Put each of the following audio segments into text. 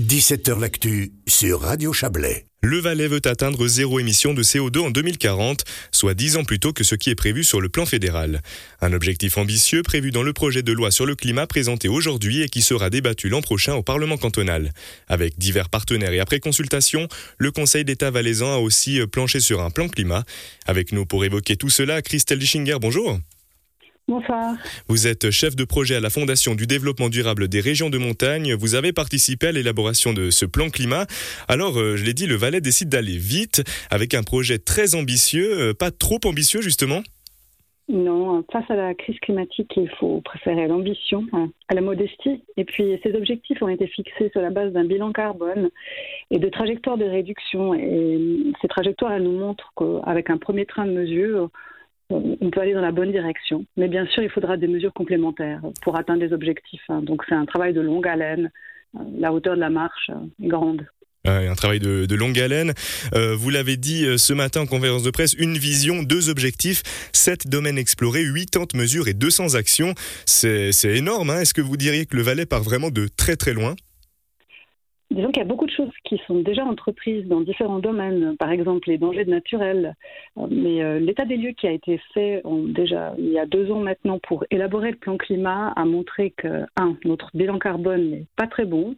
17h L'actu sur Radio Chablais. Le Valais veut atteindre zéro émission de CO2 en 2040, soit dix ans plus tôt que ce qui est prévu sur le plan fédéral. Un objectif ambitieux prévu dans le projet de loi sur le climat présenté aujourd'hui et qui sera débattu l'an prochain au Parlement cantonal. Avec divers partenaires et après consultation, le Conseil d'État valaisan a aussi planché sur un plan climat. Avec nous pour évoquer tout cela, Christelle Schinger, bonjour. Bonsoir. Vous êtes chef de projet à la Fondation du développement durable des régions de montagne. Vous avez participé à l'élaboration de ce plan climat. Alors, euh, je l'ai dit, le Valais décide d'aller vite avec un projet très ambitieux, euh, pas trop ambitieux justement non, face à la crise climatique, il faut préférer l'ambition à la modestie. Et puis, ces objectifs ont été fixés sur la base d'un bilan carbone et de trajectoires de réduction. Et ces trajectoires, elles nous montrent qu'avec un premier train de mesures, on peut aller dans la bonne direction. Mais bien sûr, il faudra des mesures complémentaires pour atteindre les objectifs. Hein. Donc c'est un travail de longue haleine. La hauteur de la marche est grande. un travail de, longue haleine. Euh, vous l'avez dit euh, ce matin en conférence de presse, une vision, deux objectifs, sept domaines explorés, 80 mesures et 200 actions. C'est énorme. Hein. Est-ce que vous diriez que le Valais part vraiment de très très loin? Disons qu'il y a beaucoup de choses qui sont déjà entreprises dans différents domaines, par exemple les dangers naturels. Mais euh, l'état des lieux qui a été fait déjà il y a deux ans maintenant pour élaborer le plan climat a montré que, un, notre bilan carbone n'est pas très bon,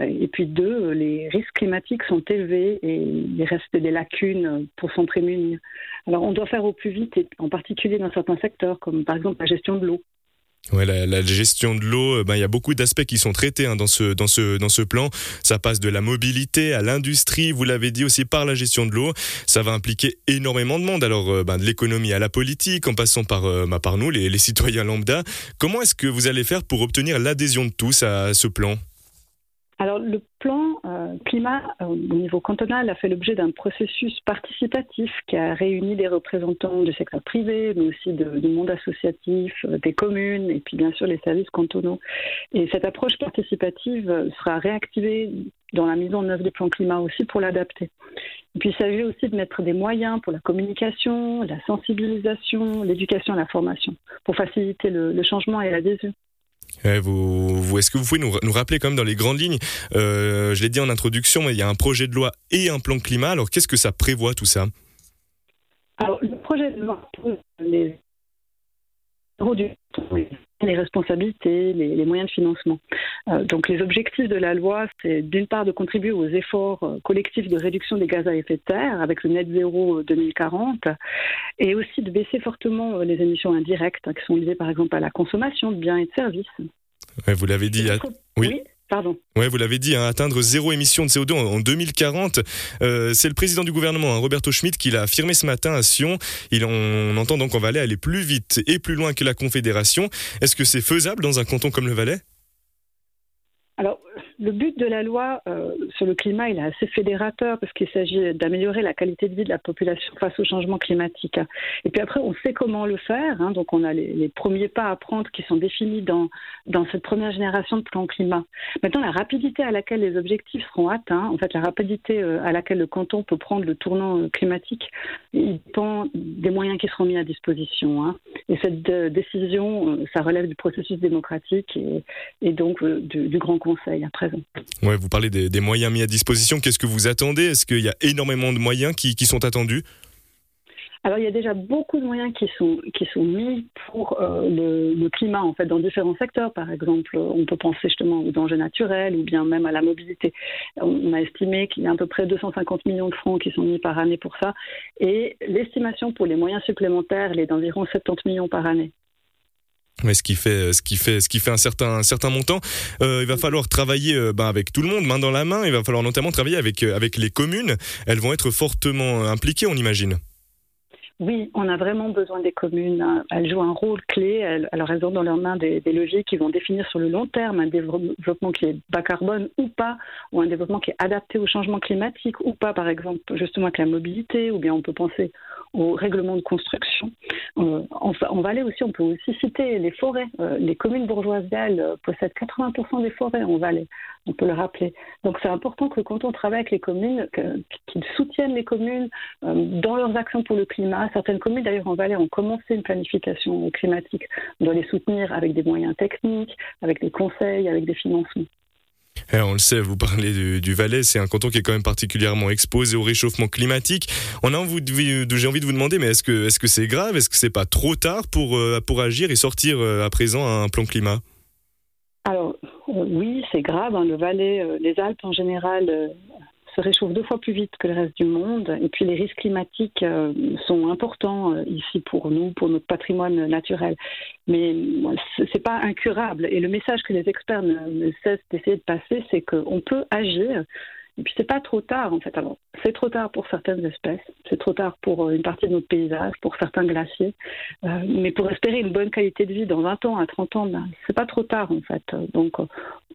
et puis deux, les risques climatiques sont élevés et il reste des lacunes pour s'en prémunir. Alors on doit faire au plus vite, et en particulier dans certains secteurs, comme par exemple la gestion de l'eau. Ouais, la, gestion de l'eau, euh, ben, il y a beaucoup d'aspects qui sont traités hein, dans, ce, dans, ce, dans ce plan. Ça passe de la mobilité à l'industrie, vous l'avez dit aussi par la gestion de l'eau. Ça va impliquer énormément de monde, alors euh, ben, de l'économie à la politique, en passant par, euh, ben, par nous, les, les citoyens lambda. Comment est-ce que vous allez faire pour obtenir l'adhésion de tous à ce plan? Alors, le plan euh, climat euh, au niveau cantonal a fait l'objet d'un processus participatif qui a réuni des représentants du secteur privé, mais aussi du monde associatif, euh, des communes et puis bien sûr les services cantonaux. Et cette approche participative sera réactivée dans la mise en œuvre du plan climat aussi pour l'adapter. Et puis il s'agit aussi de mettre des moyens pour la communication, la sensibilisation, l'éducation et la formation, pour faciliter le changement et l'adhésion. Est-ce que vous pouvez nous, rappeler quand même dans les grandes lignes euh, Je l'ai dit en introduction, mais il y a un projet de loi et un plan climat. Alors qu'est-ce que ça prévoit tout ça? Alors le projet de loi les les responsabilités, les, moyens de financement. Euh, donc les objectifs de la loi, c'est d'une part de contribuer aux efforts euh, collectifs de réduction des gaz à effet de serre avec le net zéro 2040 et aussi de baisser fortement les émissions indirectes hein, qui sont liées par exemple à la consommation de biens et de services. vous l'avez dit. oui. Pardon. Ouais, vous l'avez dit, hein, atteindre zéro émission de CO2 en, 2040. Euh, c'est le président du gouvernement, hein, Roberto Schmidt, qui l'a affirmé ce matin à Sion. Il, on, entend donc qu'on va aller plus vite et plus loin que la Confédération. Est-ce que c'est faisable dans un canton comme le Valais? Alors, le but de la loi euh, sur le climat, il est assez fédérateur parce qu'il s'agit d'améliorer la qualité de vie de la population face au changement climatique. Et puis après, on sait comment le faire. Hein, donc, on a les, premiers pas à prendre qui sont définis dans, cette première génération de plan climat. Maintenant, la rapidité à laquelle les objectifs seront atteints, en fait, la rapidité euh, à laquelle le canton peut prendre le tournant euh, climatique, il dépend des moyens qui seront mis à disposition. Hein. Et cette décision, ça relève du processus démocratique et, et donc du, du Grand Conseil après Ouais, vous parlez des, moyens mis à disposition. Qu'est-ce que vous attendez? Est-ce qu'il y a énormément de moyens qui, sont attendus? Alors il y a déjà beaucoup de moyens qui sont qui sont mis pour euh, le, climat en fait dans différents secteurs. Par exemple, on peut penser justement aux dangers naturels ou bien même à la mobilité. On a estimé qu'il y a à peu près 250 millions de francs qui sont mis par année pour ça et l'estimation pour les moyens supplémentaires est d'environ 70 millions par année. Mais ce qui fait, ce qui fait, ce qui fait un certain, un certain montant. Euh, il va falloir travailler euh, ben, avec tout le monde, main dans la main. Il va falloir notamment travailler avec, euh, avec les communes. Elles vont être fortement impliquées, on imagine. Oui, on a vraiment besoin des communes. Elles jouent un rôle clé. Elles ont dans leurs mains des, des, leviers qui vont définir sur le long terme un développement qui est bas carbone ou pas, ou un développement qui est adapté au changement climatique ou pas, par exemple, justement avec la mobilité, ou bien on peut penser au règlement de construction. Euh, en, en, Valais aussi, on peut aussi citer les forêts. Euh, les communes bourgeoises euh, possèdent 80% des forêts en Valais, on peut le rappeler. Donc c'est important que quand on travaille avec les communes, qu'ils soutiennent les communes dans leurs actions pour le climat. Certaines communes, d'ailleurs en Valais, ont commencé une planification climatique. On doit les soutenir avec des moyens techniques, avec des conseils, avec des financements. Eh, on le sait, vous parlez du, Valais, c'est un canton qui est quand même particulièrement exposé au réchauffement climatique. On a envie j'ai envie de vous demander, mais est-ce que est-ce que c'est grave? Est-ce que c'est pas trop tard pour euh, pour agir et sortir euh, à présent un plan climat? Alors oui, c'est grave. Hein. Le Valais, les Alpes en général se réchauffe deux fois plus vite que le reste du monde. Et puis les risques climatiques euh, sont importants euh, ici pour nous, pour notre patrimoine naturel. Mais ce n'est pas incurable. Et le message que les experts ne cessent d'essayer de passer, c'est qu'on peut agir et puis c'est pas trop tard en fait. Alors c'est trop tard pour certaines espèces, c'est trop tard pour euh, une partie de notre paysage, pour certains glaciers, euh, mais pour espérer une bonne qualité de vie dans 20 ans, à 30 ans, ben, c'est pas trop tard en fait. Donc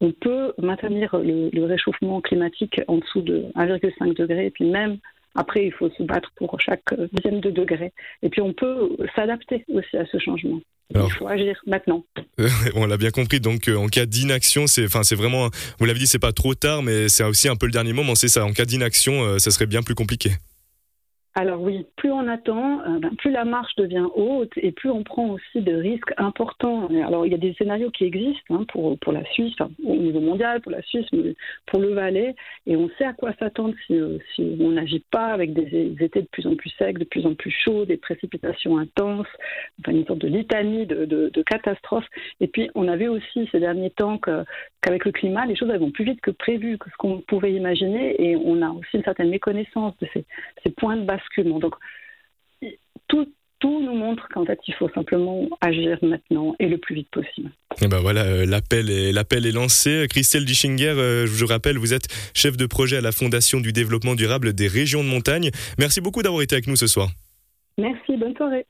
on peut maintenir le, le réchauffement climatique en dessous de 1,5 degré, et puis même après, il faut se battre pour chaque dixième de degré. Et puis, on peut s'adapter aussi à ce changement. Il faut agir maintenant. on l'a bien compris. Donc, euh, en cas d'inaction, c'est, enfin, c'est vraiment, vous l'avez dit, c'est pas trop tard, mais c'est aussi un peu le dernier moment. C'est ça. En cas d'inaction, euh, ça serait bien plus compliqué. Alors oui, plus on attend, euh, ben, plus la marche devient haute et plus on prend aussi de risques importants. Alors il y a des scénarios qui existent hein, pour, pour la Suisse, au niveau mondial, pour la Suisse, mais pour le Valais, et on sait à quoi s'attendre si, euh, si on n'agit pas avec des, étés de plus en plus secs, de plus en plus chauds, des précipitations intenses, enfin une sorte de litanie de, de, catastrophes. Et puis on a vu aussi ces derniers temps qu'avec le climat, les choses elles vont plus vite que prévu, que ce qu'on pouvait imaginer, et on a aussi une certaine méconnaissance de ces, ces points de basse donc, tout, tout nous montre qu'en fait, il faut simplement agir maintenant et le plus vite possible. Et ben voilà, euh, l'appel est, l'appel est lancé. Christelle Dischinger, euh, je vous rappelle, vous êtes chef de projet à la Fondation du développement durable des régions de montagne. Merci beaucoup d'avoir été avec nous ce soir. Merci, bonne soirée.